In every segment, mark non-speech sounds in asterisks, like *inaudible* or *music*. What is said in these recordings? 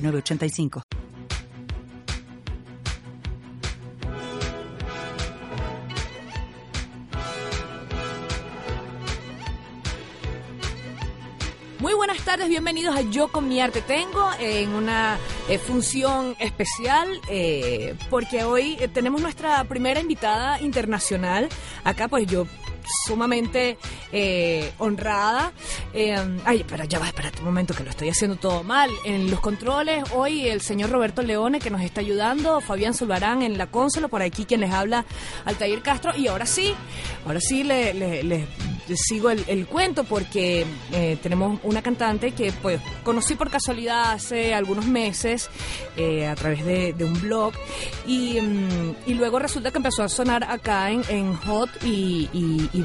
985. Muy buenas tardes, bienvenidos a Yo con mi arte tengo en una eh, función especial eh, porque hoy eh, tenemos nuestra primera invitada internacional. Acá pues yo sumamente eh, honrada. Eh, ay, pero ya va, espérate un momento que lo estoy haciendo todo mal. En los controles, hoy el señor Roberto Leone que nos está ayudando, Fabián Zulbarán en la consola, por aquí quien les habla, Altair Castro. Y ahora sí, ahora sí les le, sigo el, cuento porque eh, tenemos una cantante que pues conocí por casualidad hace algunos meses a través de, un blog y, mm, y, luego resulta que empezó a sonar acá en, Hot y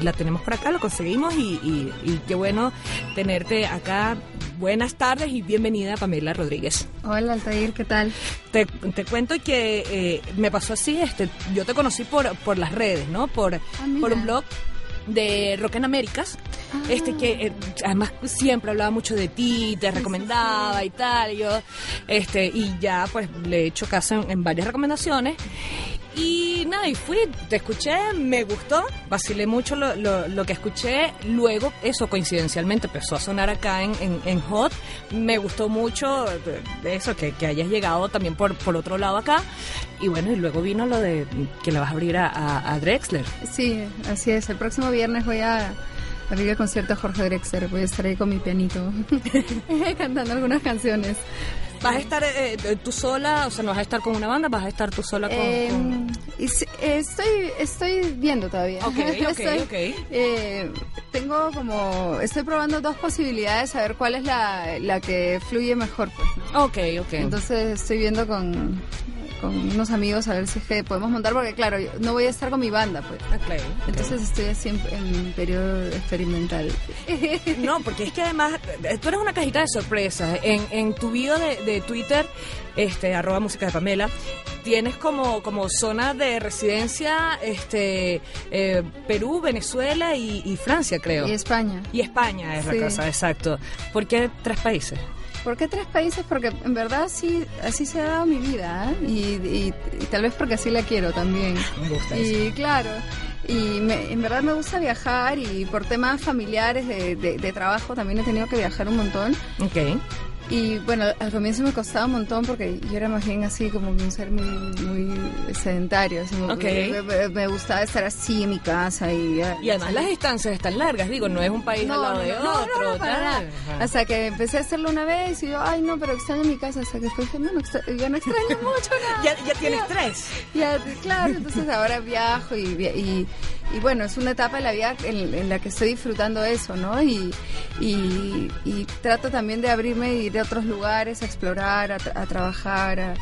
la tenemos por acá, lo conseguimos y, qué bueno tenerte acá. Buenas tardes y bienvenida Pamela Rodríguez. Hola Altair, ¿qué tal? Te, cuento que eh, me pasó así, este, yo te conocí por, por las redes, ¿no? Por, ah, por un blog de Rock en Américas, este que eh, además siempre hablaba mucho de ti, te recomendaba y tal, y yo, este, y ya pues le he hecho caso en varias recomendaciones y nada, y fui, te escuché, me gustó, vacilé mucho lo, lo, que escuché. Luego, eso coincidencialmente empezó a sonar acá en, en, Hot. Me gustó mucho eso, que, que, hayas llegado también por, por otro lado acá. Y bueno, y luego vino lo de que le vas a abrir a, a, Drexler. Sí, así es. El próximo viernes voy a abrir el concierto a Jorge Drexler. Voy a estar ahí con mi pianito *laughs* cantando algunas canciones. ¿Vas a estar eh, eh, tú sola? O sea, ¿no vas a estar con una banda? ¿Vas a estar tú sola con...? Em, estoy, estoy viendo todavía. Ok, *laughs* ok, eh, tengo como... Estoy probando dos posibilidades a ver cuál es la, la que fluye mejor. Pues, Ok, ok. Entonces estoy viendo con con unos amigos a ver si es que podemos montar, porque claro, no voy a estar con mi banda, pues. Ah, Entonces estoy siempre en periodo experimental. *laughs* No, porque es que además, eh, tú eres una cajita de sorpresas. En, en tu video de, Twitter, este, arroba música de Pamela, tienes como, como zona de residencia este eh, Perú, Venezuela y, Francia, creo. Y España. Y España es la cosa, exacto. ¿Por qué tres países? ¿Por qué tres países? Porque en verdad sí, así se ha dado mi vida ¿eh? y, tal vez porque así la quiero también. Me gusta y claro, y en verdad me gusta viajar y por temas familiares de, de, trabajo también he tenido que viajar un montón. Ok. Y bueno, al comienzo me costaba un montón porque yo era más bien así como un ser muy, muy sedentario. me, gustaba estar así en mi casa. Y, y además las distancias están largas, digo, no es un país al lado de otro. Hasta que empecé a hacerlo una vez y yo, ay no, pero extraño mi casa. Hasta que después dije, no, ya no extraño *laughs* mucho nada. ya, ya tienes tres. Ya, claro, entonces ahora viajo y, y y bueno, es una etapa de la vida en, la que estoy disfrutando eso, ¿no? Y, y, trato también de abrirme y ir a otros lugares, a explorar, a, a trabajar, a,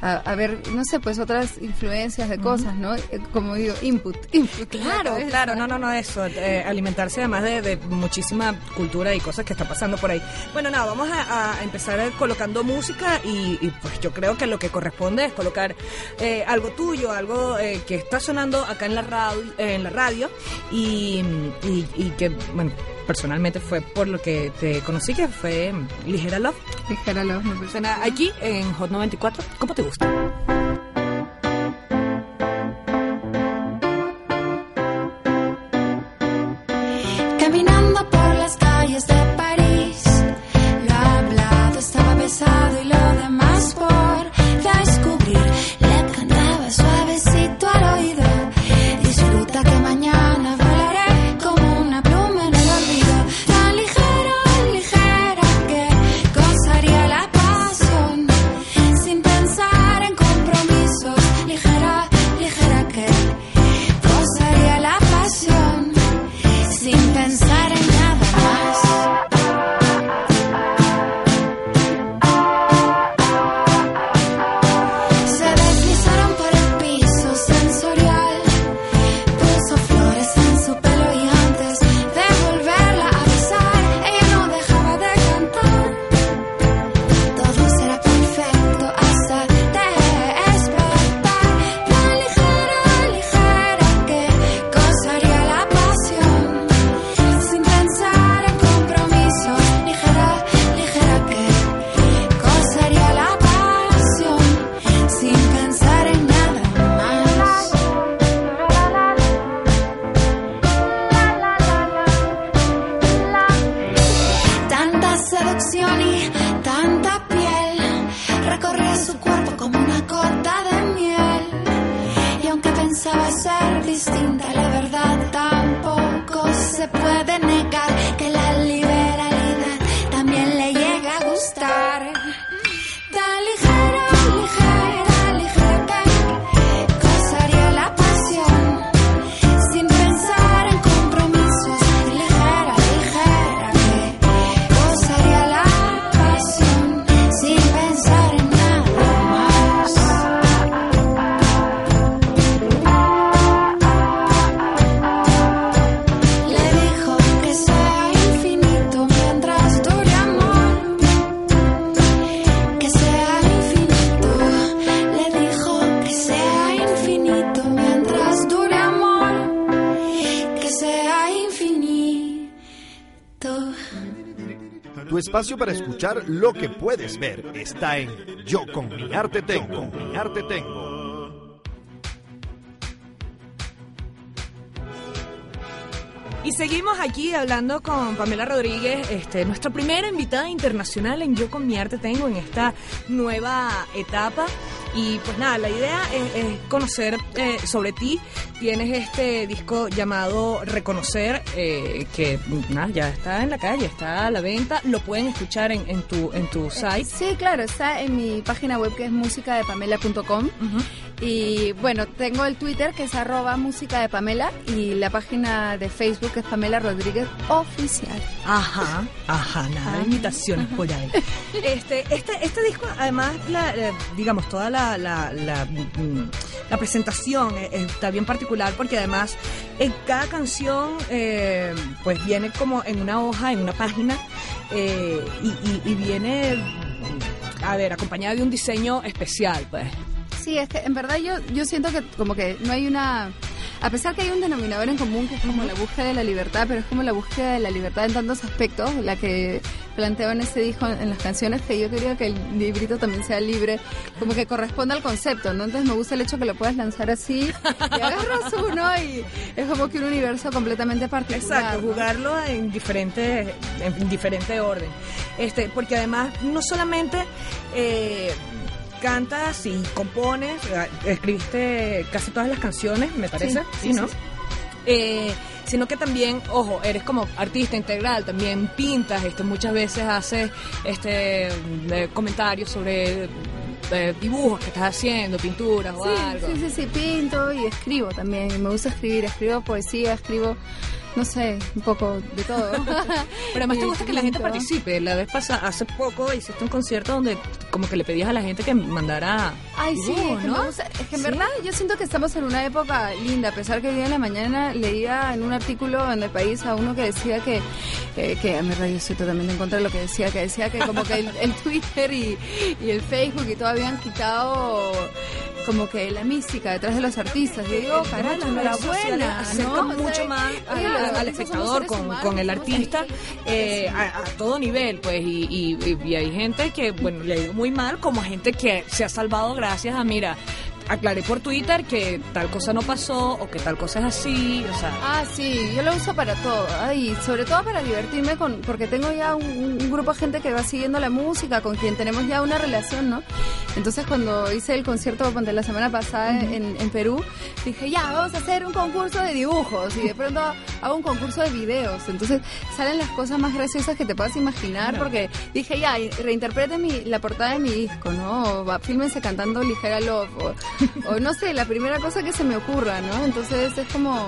a, ver, no sé, pues otras influencias de cosas, ¿no? Eh, como digo, input. input claro, claro, no, no, no, eso, eh, alimentarse además de, muchísima cultura y cosas que está pasando por ahí. Bueno, nada, vamos a, empezar colocando música y, pues yo creo que lo que corresponde es colocar eh, algo tuyo, algo que está sonando acá en la radio, en la radio y, y que, bueno, personalmente fue por lo que te conocí, que fue Ligera Love. Ligera Love, me Suena aquí en Hot 94. ¿Cómo te gusta? mientras dure amor, que sea infinito. Tu espacio para escuchar lo que puedes ver está en Yo con mi arte tengo. Y seguimos aquí hablando con Pamela Rodríguez, este, nuestra primera invitada internacional en Yo con mi arte tengo en esta nueva etapa. Y pues nada, la idea es, conocer eh, sobre ti. Tienes este disco llamado Reconocer, eh, que nada, ya está en la calle, está a la venta. Lo pueden escuchar en, en tu, en tu site. Sí, claro, está en mi página web que es musicadepamela.com. Y bueno, tengo el Twitter que es arroba música de Pamela y la página de Facebook que es Pamela Rodríguez Oficial. Ajá, ajá, nada de imitaciones por ahí. *laughs* Este, este, este disco, además, la, eh, digamos, toda la, mm, la presentación eh, está bien particular porque además en cada canción eh, pues viene como en una hoja, en una página y, y viene, a ver, acompañada de un diseño especial, pues. Sí, es que en verdad yo, yo siento que como que no hay una... A pesar que hay un denominador en común que es como la búsqueda de la libertad, pero es como la búsqueda de la libertad en tantos aspectos, la que planteo en ese disco, en las canciones, que yo quería que el librito también sea libre, como que corresponda al concepto, ¿no? Entonces me gusta el hecho que lo puedas lanzar así y agarras uno y es como que un universo completamente particular. Exacto, jugarlo en diferente, en diferente orden. Este, porque además no solamente... Eh, cantas y compones, eh, escribiste casi todas las canciones, me parece, sí, ¿no? Eh, sino que también, ojo, eres como artista integral, también pintas, este, muchas veces haces este eh, comentarios sobre dibujos que estás haciendo, pinturas o algo. Sí, sí, sí, pinto y escribo también, me gusta escribir, escribo poesía, escribo no sé, un poco de todo. *laughs* Pero además te gusta que la gente participe. La vez pasada, hace poco hiciste un concierto donde como que le pedías a la gente que mandara. Ay, sí, ¿no? es que en verdad yo siento que estamos en una época linda, a pesar que hoy día en la mañana leía en un artículo en el país a uno que decía que, eh, que en verdad yo estoy totalmente en contra de lo que decía, que decía que como que el, *laughs* Twitter y, y el Facebook y todo habían quitado como que la mística detrás de los artistas. Yo digo, caramba, enhorabuena. ¿no? mucho más al espectador con, con, el artista eh, a, todo nivel, pues. Y, y, hay gente que, bueno, le ha ido muy mal, como gente que se ha salvado gracias a, mira, aclaré por Twitter que tal cosa no pasó o que tal cosa es así, o sea. Ah, sí, yo lo uso para todo, y sobre todo para divertirme con, porque tengo ya un, grupo de gente que va siguiendo la música, con quien tenemos ya una relación, ¿no? Entonces cuando hice el concierto de la semana pasada en, en, Perú, dije, ya, vamos a hacer un concurso de dibujos y de pronto hago un concurso de videos. Entonces salen las cosas más graciosas que te puedas imaginar porque dije, ya, reinterprete mi, la portada de mi disco, ¿no? O, fílmense cantando Ligera Love. O, o no sé, la primera cosa que se me ocurra, ¿no? Entonces es como,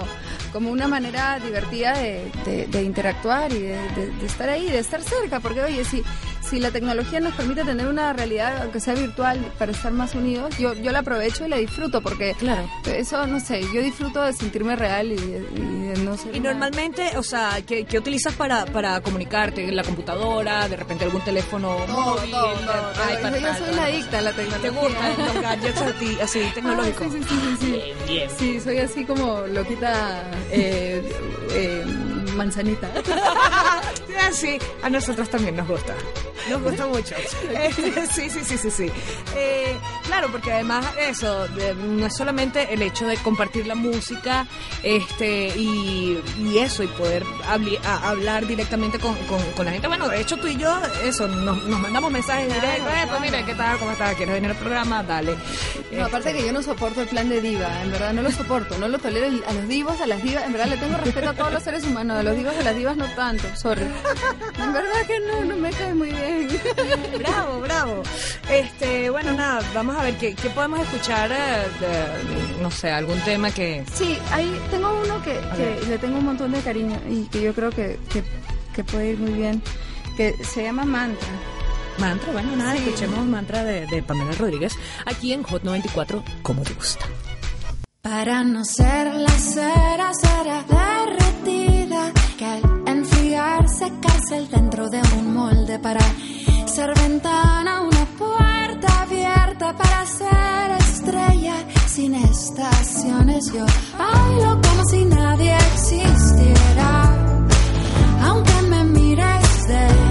como una manera divertida de, interactuar y de, de, estar ahí, de estar cerca, porque oye, si, si la tecnología nos permite tener una realidad, aunque sea virtual, para estar más unidos, yo, yo la aprovecho y la disfruto, porque claro. eso, no sé, yo disfruto de sentirme real y, de no sé. Y normalmente, o sea, ¿qué, ¿qué, utilizas para, para comunicarte? ¿La computadora? ¿De repente algún teléfono móvil? Todo, yo, soy una adicta a la tecnología. ¿Te gustan los gadgets así, *laughs* tecnológicos? sí, sí, sí, sí, Bien, bien. Sí, soy así como loquita eh, eh, manzanita. *laughs* sí, a nosotros también nos gusta. *laughs* Nos gusta mucho. Este, sí, sí, sí, sí, sí. Eh, claro, porque además eso, no es solamente el hecho de compartir la música este y, y eso, y poder hablar directamente con, con, la gente. Bueno, de hecho tú y yo, eso, nos, nos mandamos mensajes directos. Eh, pues mira, ¿qué tal? ¿Cómo estás? ¿Quieres venir al programa? Dale. No, aparte este. que yo no soporto el plan de diva, en verdad no lo soporto, no lo tolero a los divos, a las divas, en verdad le tengo respeto a todos los seres humanos, a los divos, a las divas no tanto, sorry. En verdad que no, no me cae muy bien. *laughs* bravo, bravo. Este, bueno, nada, vamos a ver qué, podemos escuchar, eh, no sé, algún tema que... Sí, ahí tengo uno que, le tengo un montón de cariño y que yo creo que, puede ir muy bien, que se llama Mantra. Mantra, bueno, nada, escuchemos Mantra de, de, Pamela Rodríguez aquí en Hot 94, como te gusta. Para no ser la cera, cera derretida que cárcel dentro de un molde para ser ventana, una puerta abierta para ser estrella sin estaciones. Yo bailo como si nadie existiera, aunque me mires de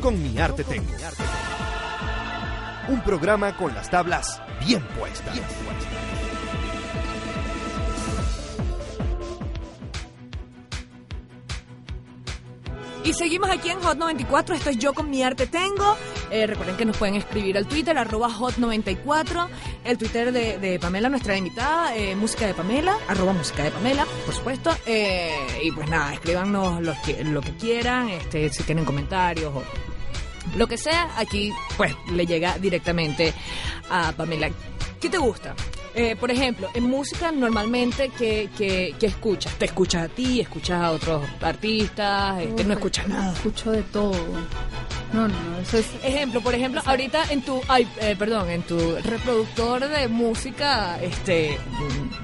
con mi arte tengo. Un programa con las tablas bien puestas. Y seguimos aquí en Hot 94. Esto es Yo con mi arte tengo. Eh, recuerden que nos pueden escribir al Twitter, arroba Hot 94. El Twitter de, de Pamela, nuestra invitada, eh, música de Pamela, arroba música de Pamela, por supuesto. Eh, y pues nada, escríbanos lo que, lo que quieran, este, si tienen comentarios o lo que sea, aquí pues le llega directamente a Pamela. ¿Qué te gusta? Eh, por ejemplo, en música normalmente, ¿qué, qué, qué escuchas? ¿Te escuchas a ti? ¿Escuchas a otros artistas? Este, ¿No escuchas nada? Escucho de todo. No, no, eso es... Ejemplo, por ejemplo, ahorita en tu, ay, eh, perdón, en tu reproductor de música este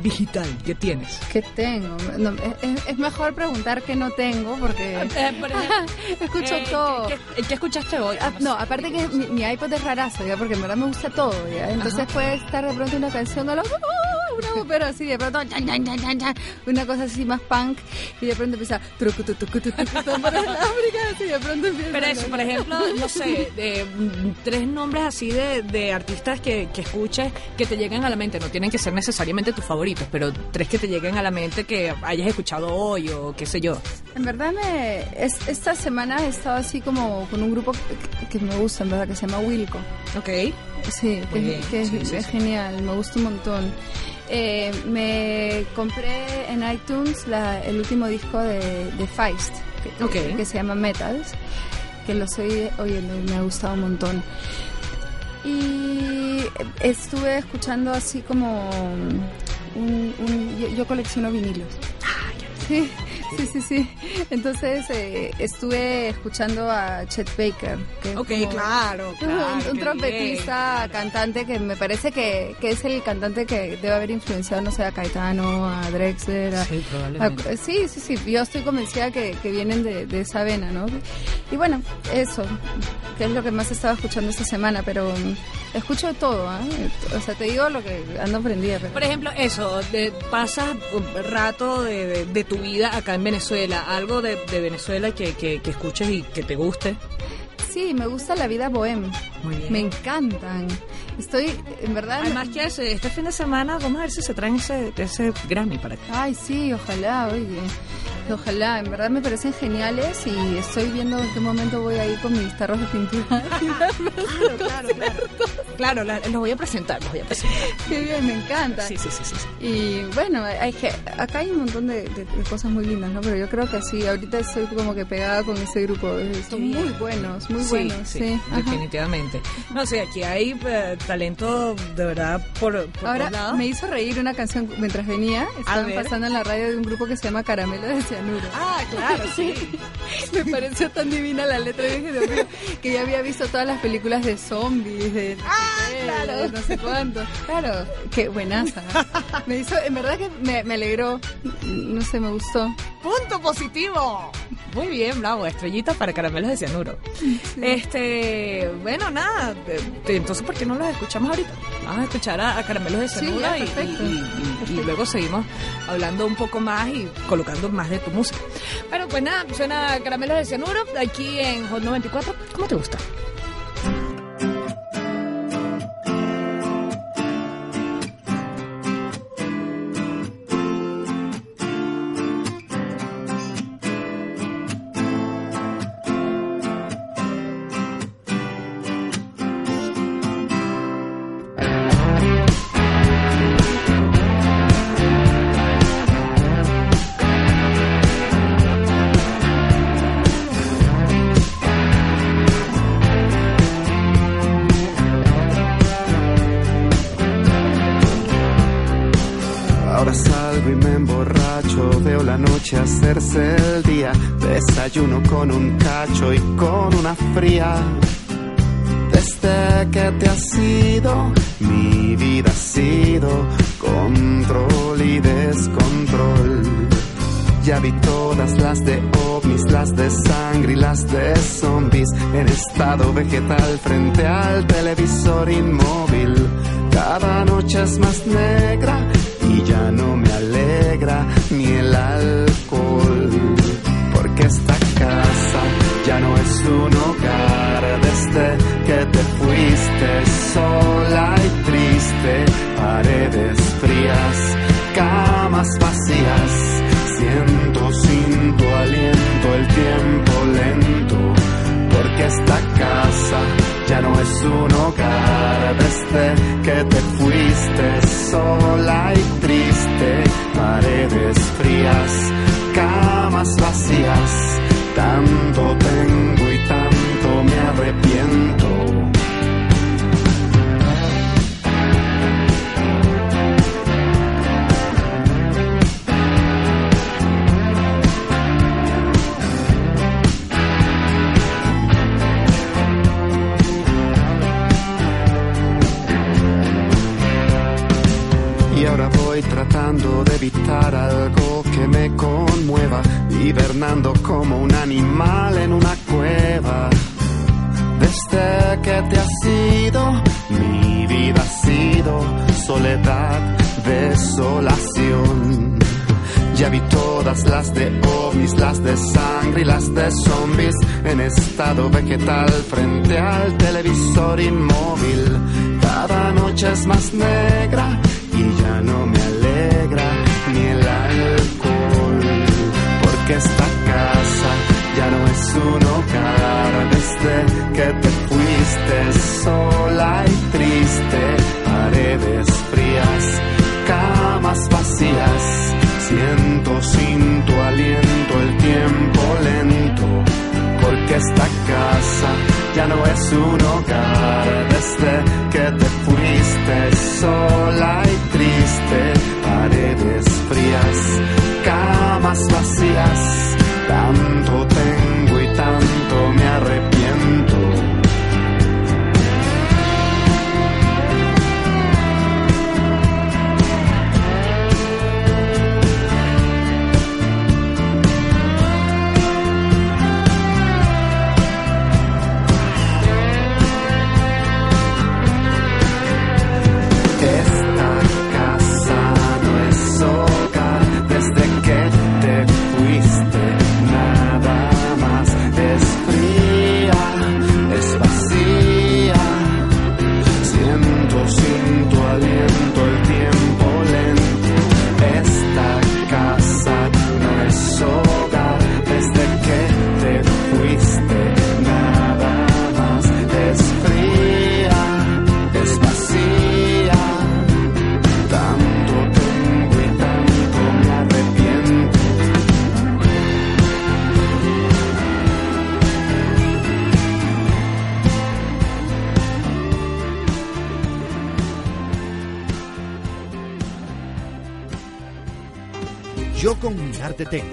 digital, ¿qué tienes? ¿Qué tengo? No, es, es mejor preguntar qué no tengo porque *laughs* Eh, por ejemplo, *laughs* escucho eh, todo. ¿qué, qué- qué escuchaste hoy? Ah, no, aparte que mi, mi iPod es rarazo, ¿ya? porque en verdad me gusta todo, ¿ya? Entonces Ajá. puede estar de pronto una canción, a lo- *laughs* una ópera así, de pronto, una cosa así más punk, y de pronto empieza, de pronto empieza. Pero eso, por ejemplo, no sé, mm, *laughs* tres nombres así de, de artistas que, que escuches que te lleguen a la mente. No tienen que ser necesariamente tus favoritos, pero tres que te lleguen a la mente que hayas escuchado hoy o qué sé yo. En verdad, me, es- esta semana he estado así como con un grupo que, que me gusta, en verdad, que se llama Wilco. Ok. Sí, que, bien, que es, sí, genial, me gusta un montón. Eh, me compré en iTunes la- el último disco de, de Feist, que, se llama Metals, que lo estoy oyendo y me ha gustado un montón. Y estuve escuchando así como un, un- yo, yo colecciono vinilos. Sí, sí, sí, sí. Entonces eh, estuve escuchando a Chet Baker. Que Ok, como- claro, un- claro. un, trompetista, bien. cantante que me parece que, que es el cantante que debe haber influenciado, no sé, a Caetano, a Drexler. A, Sí, a- probablemente. sí, sí, sí. Yo estoy convencida que, que vienen de, de esa vena, ¿no? Y bueno, eso, que es lo que más estaba escuchando esta semana, pero escucho de todo, ¿ah? O sea, te digo lo que ando aprendida. Pero... Por ejemplo, eso, de- pasas un rato de, de- de tu vida acá en Venezuela, algo de, Venezuela que, que, que escuches y que te guste. Sí, me gusta la vida bohem. Muy bien. Me encantan. Estoy, en verdad... Además que este fin de semana vamos a ver si se traen ese, ese Grammy para acá. Ay, sí, ojalá, oye. Ojalá, en verdad me parecen geniales y estoy viendo en qué momento voy a ir con mis tarros de pintura. *laughs* Claro, claro, claro. Claro, la- los voy a presentar, los voy a presentar. *laughs* qué bien, me encanta. Sí, sí, sí, sí. Y bueno, hay acá hay un montón de, de- de cosas muy lindas, ¿no? Pero yo creo que sí, ahorita estoy como que pegada con ese grupo. eh, Son Sí. muy buenos, muy Sí, buenos, sí, sí. ajá. definitivamente. No sé, aquí hay eh, talento de verdad por, por Ahora me hizo reír una canción mientras venía. Estaban pasando en la radio de un grupo que se llama Caramelo de Cianuro. Ah, claro, sí. *laughs* Me pareció tan divina la letra. Dije, Dios que ya había visto todas las películas de zombies, de no, sé qué, claro. de no sé cuánto. Claro, qué buenaza. Me hizo, en verdad que me, me alegró. No sé, me gustó. Punto positivo. Muy bien, bravo. Estrellita para caramelos de cianuro. Este, bueno, nada. entonces, ¿por qué no los escuchamos ahorita? Vamos a escuchar a, a caramelos de cianuro y- y luego seguimos hablando un poco más y colocando más de tu música. Pero pues nada, suena caramelos de cianuro aquí en Hot 94. ¿Cómo te gusta? El día, desayuno con un cacho y con una fría. Desde que te has ido, mi vida ha sido control y descontrol. Ya vi todas las de ovnis, las de sangre y las de zombies en estado vegetal frente al televisor inmóvil. Cada noche es más negra ya no me alegra ni el alcohol, porque esta casa ya no es un hogar desde este que te fuiste sola y triste, paredes frías, camas vacías, siento sin tu aliento el tiempo lento, porque esta casa ya no es un hogar desde este que te fuiste sola nessuno.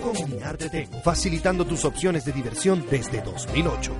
Cominar tengo. Facilitando tus opciones de diversión desde 2008.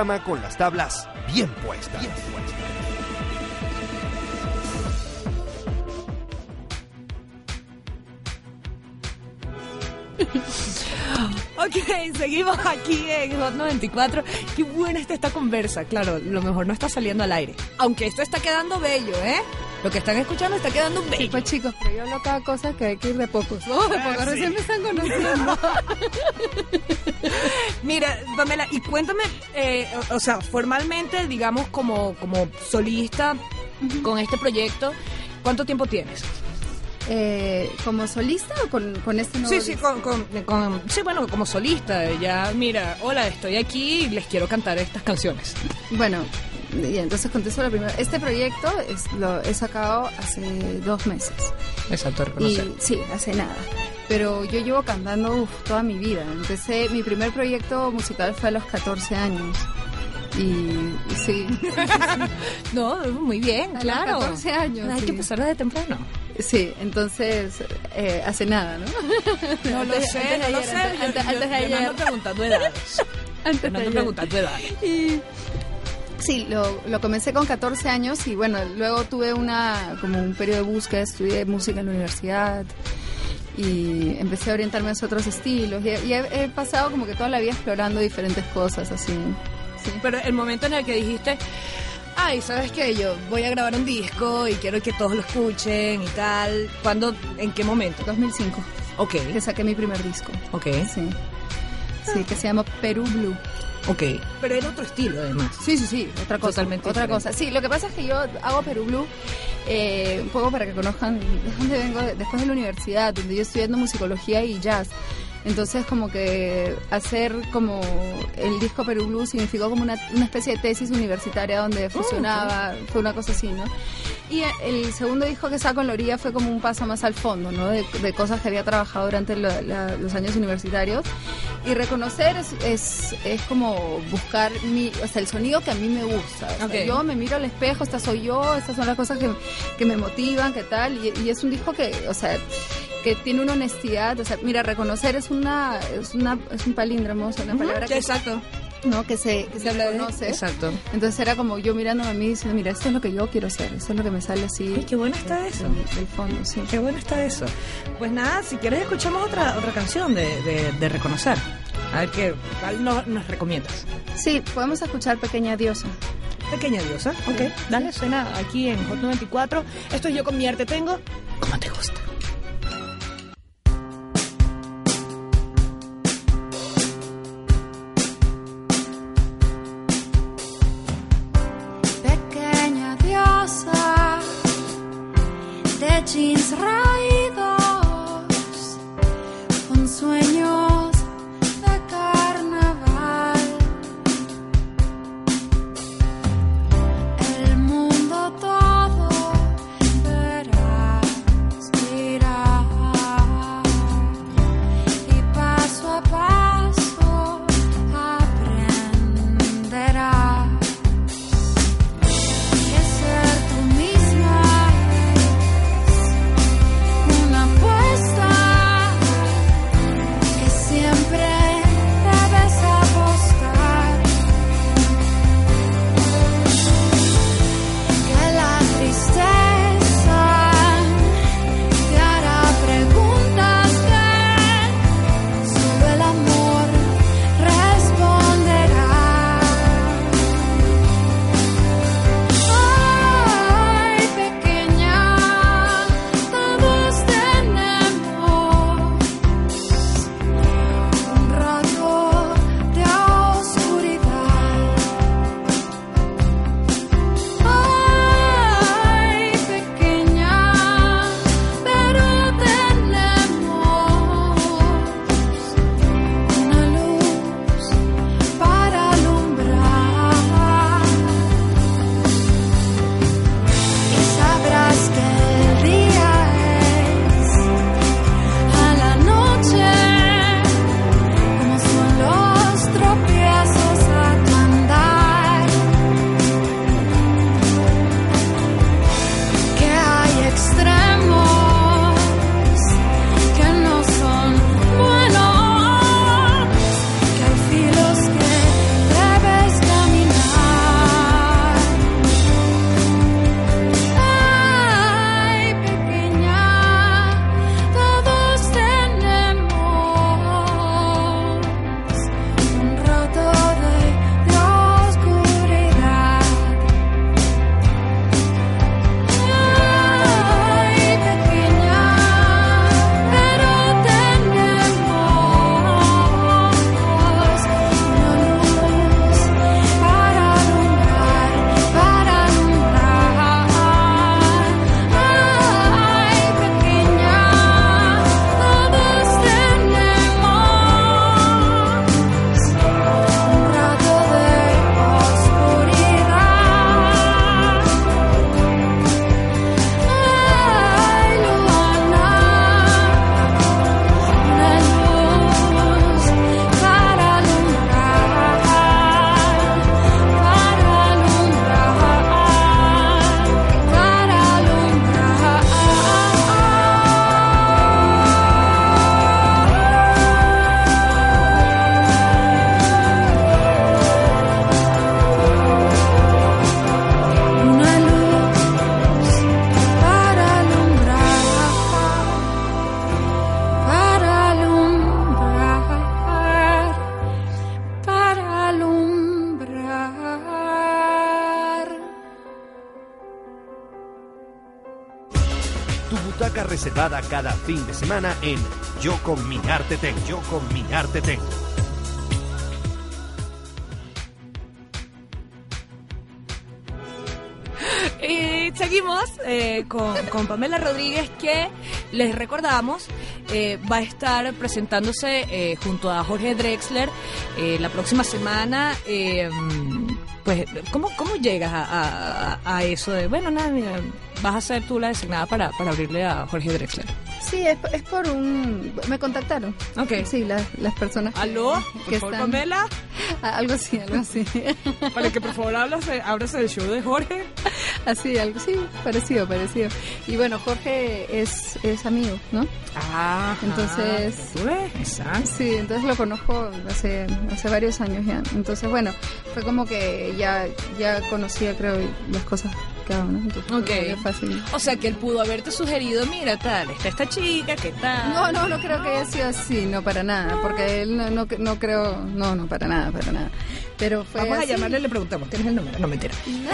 Programa con las tablas bien puestas. *laughs* Ok, seguimos aquí en Hot 94. Qué buena está esta conversa. Claro, lo mejor no está saliendo al aire. Aunque esto está quedando bello, ¿eh? Lo que están escuchando está quedando bello. Pues chicos, pero yo lo cada cosa que hay que ir de pocos. No, de pocos, recién me están conociendo. *laughs* Mira, Pamela, y cuéntame, eh, o, o sea, formalmente, digamos, como, como solista con este proyecto, ¿cuánto tiempo tienes? Eh, ¿Como solista o con, con este nuevo Sí, sí, disco? con, con- con- sí, bueno, como solista. Ya, mira, hola, estoy aquí y les quiero cantar estas canciones. Bueno, y entonces contesto la primera. Este proyecto es, lo he sacado hace dos meses. Exacto, Y sí, hace nada. Pero yo llevo cantando uf, toda mi vida. Empecé, mi primer proyecto musical fue a los 14 años. Y, y sí, *laughs* No, muy bien, A los claro. 14 años, Hay sí. que empezar desde temprano. sí, entonces eh, hace nada, ¿no? No lo Antes- sé, antes no de lo ayer, sé. antes- Yo- antes- yo- de yo no ayer. ando preguntando edades. Antes no ando ayer. preguntando edades. Y sí, lo, lo comencé con 14 años y bueno, luego tuve una como un periodo de búsqueda, estudié música en la universidad y empecé a orientarme hacia otros estilos y, y he, he pasado como que toda la vida explorando diferentes cosas así. Sí. Pero el momento en el que dijiste, ay, ¿sabes qué? Yo voy a grabar un disco y quiero que todos lo escuchen y tal. ¿Cuándo? ¿En qué momento? 2005, Ok, que saqué mi primer disco. ok, Sí. Sí, que se llama Perú Blue. Ok. Pero era otro estilo, además. Sí, sí, sí, otra cosa. Totalmente Otra diferente. cosa. Sí, lo que pasa es que yo hago Perú Blue eh, un poco para que conozcan de dónde vengo después de la universidad, donde yo estudiando musicología y jazz. Entonces, como que hacer como el disco Perú Blue significó como una, una especie de tesis universitaria donde fusionaba, fue una cosa así, ¿no? Y el segundo disco que saco en la orilla fue como un paso más al fondo, ¿no? De, de cosas que había trabajado durante la- la- los años universitarios. Y reconocer es, es, es como buscar mi, o sea, el sonido que a mí me gusta. O sea. Yo me miro al espejo, esta soy yo, estas son las cosas que, que me motivan, qué tal. Y, y es un disco que, o sea, que tiene una honestidad. O sea, mira, reconocer es una, es una, es un palíndromo, o sea, una palabra que, Exacto. ¿No? que se, que se reconoce. Exacto. Entonces era como yo mirándome a mí diciendo, mira, esto es lo que yo quiero ser, esto es lo que me sale así. Ay, qué bueno está eso. Del, fondo, sí. Qué bueno está eso. Pues nada, si quieres escuchamos otra otra canción de, de, de reconocer. A ver qué cuál no- nos recomiendas. Sí, podemos escuchar Pequeña Diosa. Pequeña diosa. Ok, dale, suena aquí en Hot 94. Esto es Yo con mi arte tengo. ¿Cómo te gusta? De fin de semana en Yo con mi arte tengo. Yo con mi arte tengo. Y seguimos eh, con, con Pamela Rodríguez que les recordamos eh, va a estar presentándose eh, junto a Jorge Drexler la próxima semana. pues, ¿cómo, cómo llegas a, a- eso de, bueno, nada, vas a ser tú la designada para, para abrirle a Jorge Drexler? Sí, es, es por un... Me contactaron. Ok. Sí, las, las personas ¿Aló? que Por favor, están- Pamela, *laughs* Ah, Algo así, algo así. *laughs* para que por favor abras el show de Jorge. Así, algo sí, parecido, parecido. Y bueno, Jorge es, es amigo, ¿no? Ah, Entonces- ¿Tú ves? Exacto. Sí, entonces lo conozco hace, hace varios años ya. Entonces, bueno, fue como que ya, ya conocía, creo, las cosas que hago, ¿no? Entonces, fue Ok. como que fácil. O sea que él pudo haberte sugerido, mira, tal, está esta chica, ¿qué tal? No, no, no creo que haya sido así, no para nada, porque él no, no, no creo, no, no, para nada, para nada. Pero fue Vamos a llamarle y le preguntamos, ¿tienes el número? No, mentira. No,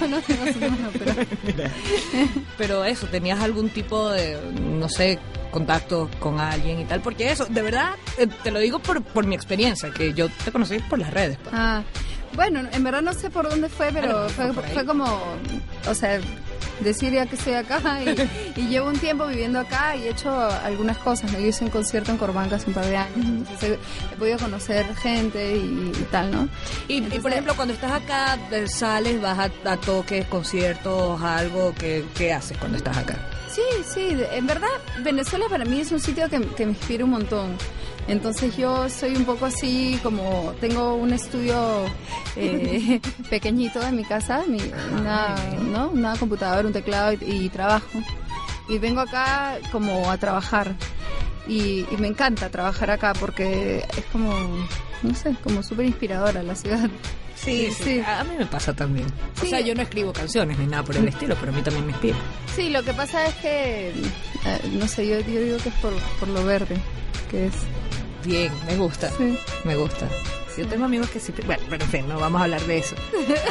no, no, no, no, no, pero *laughs* Pero eso, ¿tenías algún tipo de, no sé, contacto con alguien y tal? Porque eso, de verdad, eh, te lo digo por, por mi experiencia, que yo te conocí por las redes. pues. Ah, bueno, en verdad no sé por dónde fue, pero fue, fue como, o sea, decir ya que estoy acá y, *laughs* y llevo un tiempo viviendo acá y he hecho algunas cosas. ¿no? Yo hice un concierto en Corbanca hace un par de años, entonces he, he podido conocer gente y, y tal, ¿no? Y, y, por ejemplo, cuando estás acá, eh, sales, vas a, a toques, conciertos, algo, ¿qué, ¿qué haces cuando estás acá? Sí, sí, en verdad Venezuela para mí es un sitio que, que me inspira un montón. Entonces yo soy un poco así como tengo un estudio eh, *laughs* pequeñito en mi casa, mi, una, ¿no? una computadora, un teclado y, y trabajo. Y vengo acá como a trabajar. Y, y me encanta trabajar acá porque es como, no sé, como súper inspiradora la ciudad. Sí, sí, Sí. A mí me pasa también. O sea, yo no escribo canciones ni nada por el estilo, pero a mí también me inspira. Sí, lo que pasa es que, eh, no sé, yo, yo digo que es por, por lo verde, que es... Bien, me gusta. Sí. Me gusta. Yo tengo amigos que sí. Bueno, pero en fin, no vamos a hablar de eso.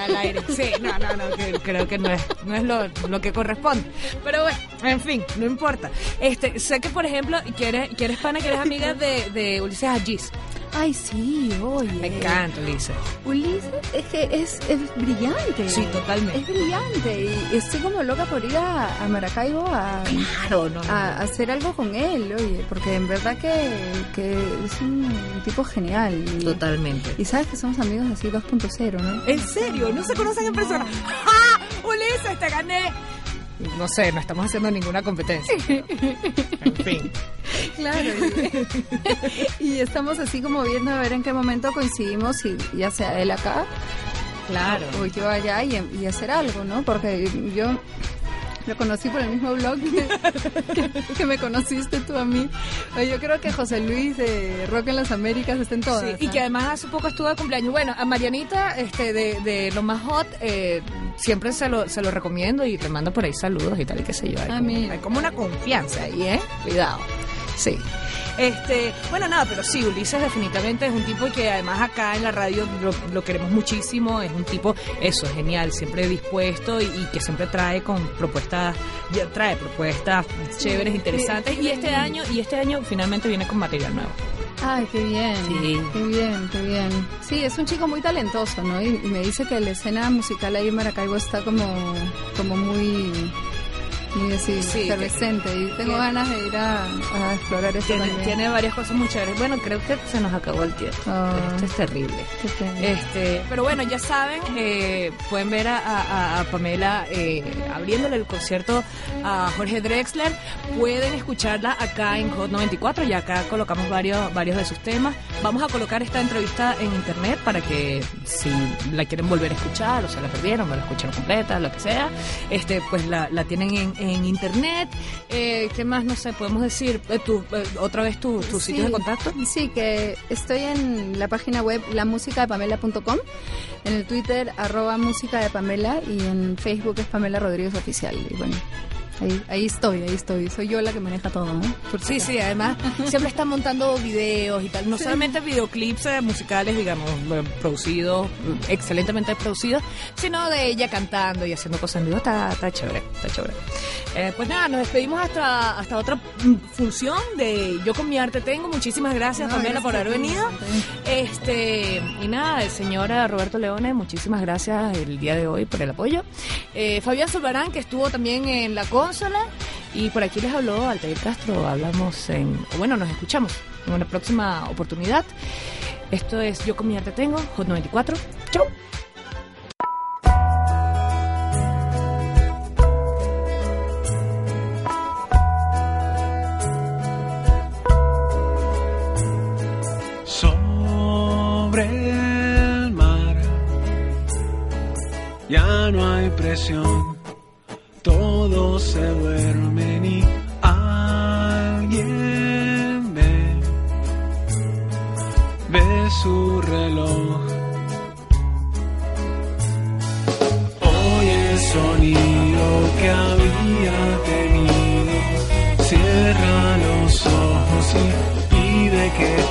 Al aire. Sí, no, no, no, que- creo que no es, no es lo, lo que corresponde. Pero bueno, en fin, no importa. Este, sé que, por ejemplo, que eres, que eres pana, que eres amiga de, de Ulises Agis. Ay, sí, oye. Me encanta Ulises. Ulises es que es, es brillante. Sí, totalmente. Es brillante y estoy como loca por ir a, a Maracaibo a, Claro, no, no. a hacer algo con él, oye, porque en verdad que, que es un tipo genial. Y, Totalmente. y sabes que somos amigos así 2.0, ¿no? ¿En serio? ¿No se conocen en persona? *laughs* ¡Ja! ¡Ulises, te gané! No sé, no estamos haciendo ninguna competencia. *laughs* En fin. *laughs* Claro. Y, y estamos así como viendo a ver en qué momento coincidimos, y ya sea él acá Claro. o yo allá y, y hacer algo, ¿no? Porque yo lo conocí por el mismo blog que, que- *laughs* que me conociste tú a mí. Yo creo que José Luis de Rock en las Américas está en todas. Sí, y que además hace poco estuvo de cumpleaños. Bueno, a Marianita, este, de, de lo más hot, eh, siempre se lo, se lo recomiendo y le mando por ahí saludos y tal y qué sé yo. Hay, Ah, como, hay como una confianza ahí, ¿eh? Cuidado. Sí. Este, bueno, nada, pero sí, Ulises definitivamente es un tipo que además acá en la radio lo, lo queremos muchísimo, es un tipo, eso, genial, siempre dispuesto y, y que siempre trae con propuestas, ya trae propuestas chéveres, interesantes y este año, y este año finalmente viene con material nuevo. Ay, qué bien. Sí. Qué bien, qué bien. Sí, es un chico muy talentoso, ¿no? Y, y me dice que la escena musical ahí en Maracaibo está como, como muy, muy así, Sí, efervescente. Y tengo que- ganas de ir a, a explorar eso Tiene, también. tiene varias cosas muy chéveres. Bueno, creo que se nos acabó el tiempo. Ah. Esto es terrible. Este, pero bueno, ya saben, eh, pueden ver a, a- a Pamela eh, abriéndole el concierto a Jorge Drexler. Pueden escucharla acá en Hot 94. Ya acá colocamos varios, varios de sus temas. Vamos a colocar esta entrevista en internet para que si la quieren volver a escuchar o se la perdieron, o la escucharon completa, lo que sea, este, pues la, la tienen en, en internet. Eh, ¿Qué más? No sé, podemos decir eh, tu, eh, otra vez tus tu Sí, sitios de contacto. Sí, que estoy en la página web lamusicadepamela.com, en el Twitter arroba música de Pamela y en Facebook es Pamela Rodríguez Oficial. Y bueno, ahí, ahí estoy, ahí estoy. Soy yo la que maneja todo, ¿no? Por Sí, sí, además siempre está montando videos y tal. No solamente videoclips eh, musicales, digamos, producidos, excelentemente producidos, sino de ella cantando y haciendo cosas en vivo. Está, está chévere, está chévere. Eh, pues nada, nos despedimos hasta, hasta otra función de Yo con mi arte tengo. Muchísimas gracias, No, Pamela, por haber venido. Este, y nada, el señor eh, Roberto Leone, muchísimas gracias el día de hoy por el apoyo. Eh, Fabián Solbarán, que estuvo también en la Y por aquí les habló Altair Castro. Hablamos en. Bueno, nos escuchamos en una próxima oportunidad. Esto es Yo con mi arte tengo, Hot 94. Chau. sobre el mar. Ya no hay presión, se duermen y alguien ve, ve su reloj. Oye el sonido que había tenido, cierra los ojos y pide que